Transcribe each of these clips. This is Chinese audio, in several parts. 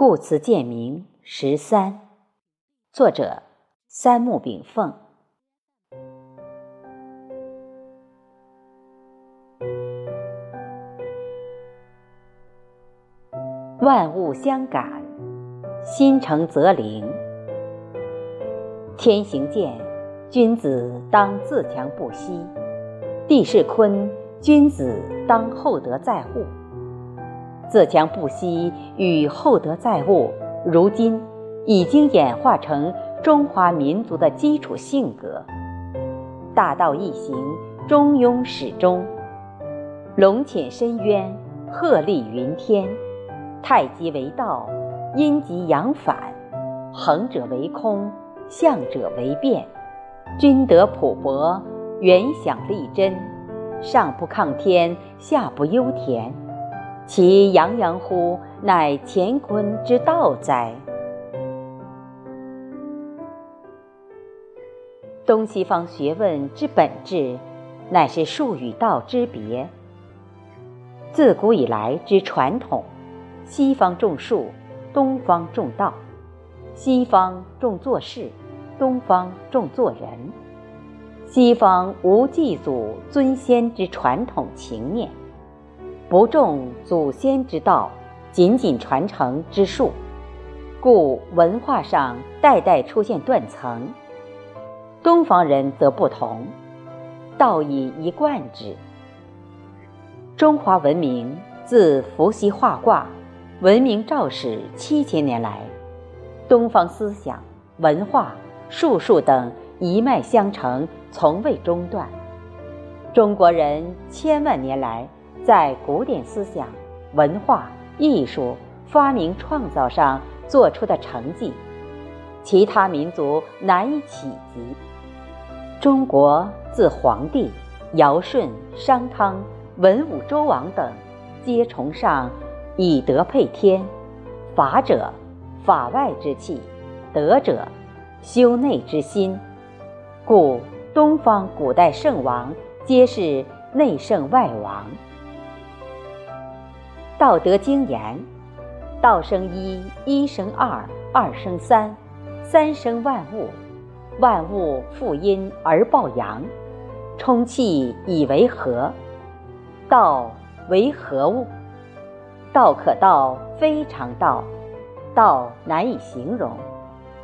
故词鉴明十三，作者三木炳凤。万物相感，心诚则灵。天行健，君子当自强不息；地势坤，君子当厚德载物。自强不息与厚德载物，如今已经演化成中华民族的基础性格。大道一行，中庸始终；龙潜深渊，鹤立云天。太极为道，阴极阳反；横者为空，向者为变。君德朴博，原想立真，上不抗天，下不忧田。其洋洋乎，乃乾坤之道哉！东西方学问之本质，乃是术与道之别。自古以来之传统，西方重术，东方重道；西方重做事，东方重做人。西方无祭祖尊先之传统情念。不重祖先之道，仅仅传承之术，故文化上代代出现断层。东方人则不同，道以一贯之。中华文明自伏羲画卦、文明肇始七千年来，东方思想、文化、术数等一脉相承，从未中断。中国人千万年来。在古典思想、文化、艺术、发明创造上做出的成绩，其他民族难以企及。中国自黄帝、尧舜、商汤、文武周王等，皆崇尚以德配天，法者法外之气，德者修内之心，故东方古代圣王皆是内圣外王。道德经言：“道生一，一生二，二生三，三生万物。万物负阴而抱阳，充气以为和。道为何物？道可道，非常道。道难以形容，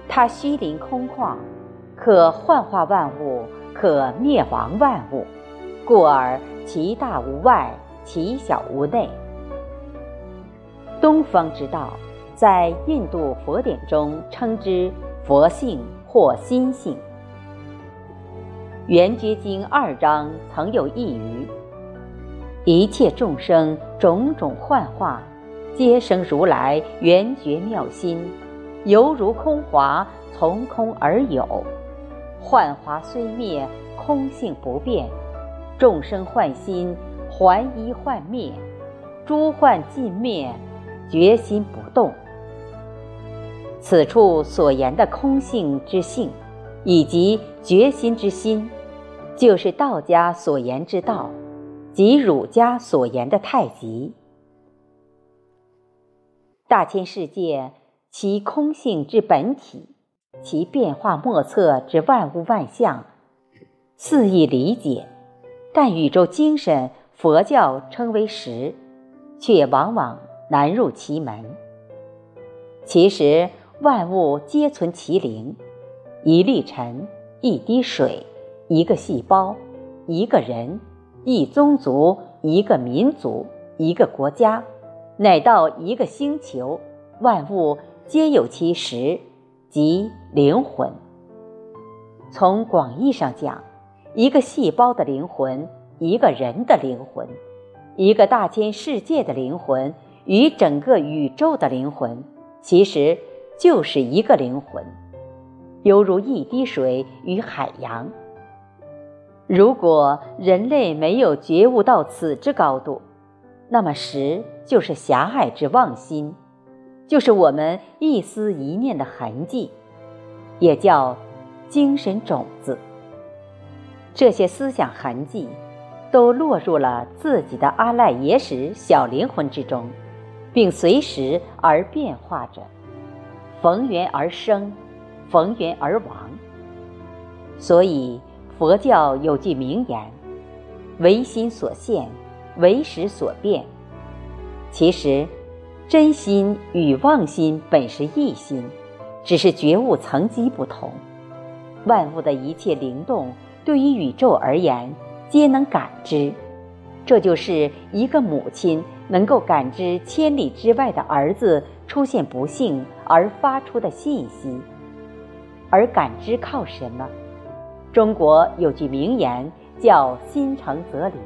它虚灵空旷，可幻化万物，可灭亡万物，故而其大无外，其小无内。”东方之道，在印度佛典中称之佛性或心性。《圆觉经》二章曾有一语：“一切众生种种幻化，皆生如来圆觉妙心，犹如空华从空而有。幻华虽灭，空性不变。众生幻心，还一幻灭，诸幻尽灭。”决心不动。此处所言的空性之性，以及决心之心，就是道家所言之道，即儒家所言的太极。大千世界，其空性之本体，其变化莫测之万物万象，肆意理解，但宇宙精神，佛教称为实，却往往。难入其门。其实万物皆存其灵，一粒尘，一滴水，一个细胞，一个人，一宗族，一个民族，一个国家，乃到一个星球，万物皆有其实，即灵魂。从广义上讲，一个细胞的灵魂，一个人的灵魂，一个大千世界的灵魂。与整个宇宙的灵魂，其实就是一个灵魂，犹如一滴水与海洋。如果人类没有觉悟到此之高度，那么实就是狭隘之妄心，就是我们一丝一念的痕迹，也叫精神种子。这些思想痕迹，都落入了自己的阿赖耶识小灵魂之中。并随时而变化着，逢缘而生，逢缘而亡。所以佛教有句名言：“唯心所现，唯识所变。”其实，真心与妄心本是一心，只是觉悟层级不同。万物的一切灵动，对于宇宙而言，皆能感知。这就是一个母亲能够感知千里之外的儿子出现不幸而发出的信息。而感知靠什么？中国有句名言叫“心诚则灵”。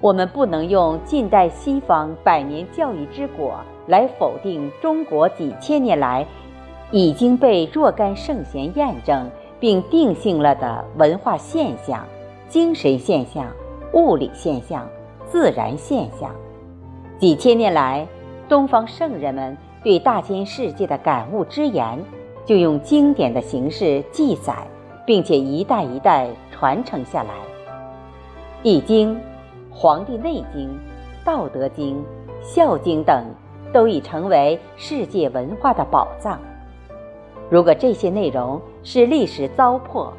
我们不能用近代西方百年教育之果来否定中国几千年来已经被若干圣贤验证并定性了的文化现象、精神现象、物理现象、自然现象。几千年来，东方圣人们对大千世界的感悟之言，就用经典的形式记载，并且一代一代传承下来，《易经》。《黄帝内经》《道德经》《孝经》等都已成为世界文化的宝藏。如果这些内容是历史糟粕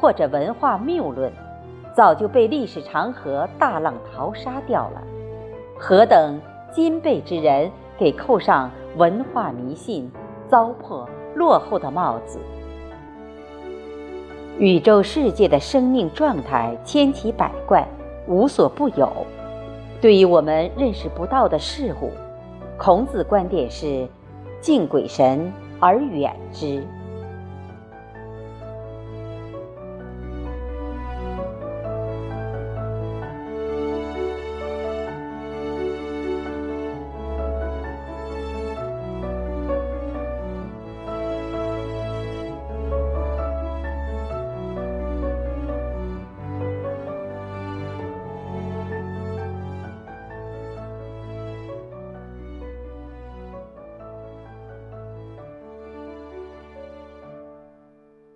或者文化谬论，早就被历史长河大浪淘沙掉了。何等今辈之人给扣上文化迷信、糟粕落后的帽子？宇宙世界的生命状态千奇百怪。无所不有，对于我们认识不到的事物，孔子观点是：敬鬼神而远之。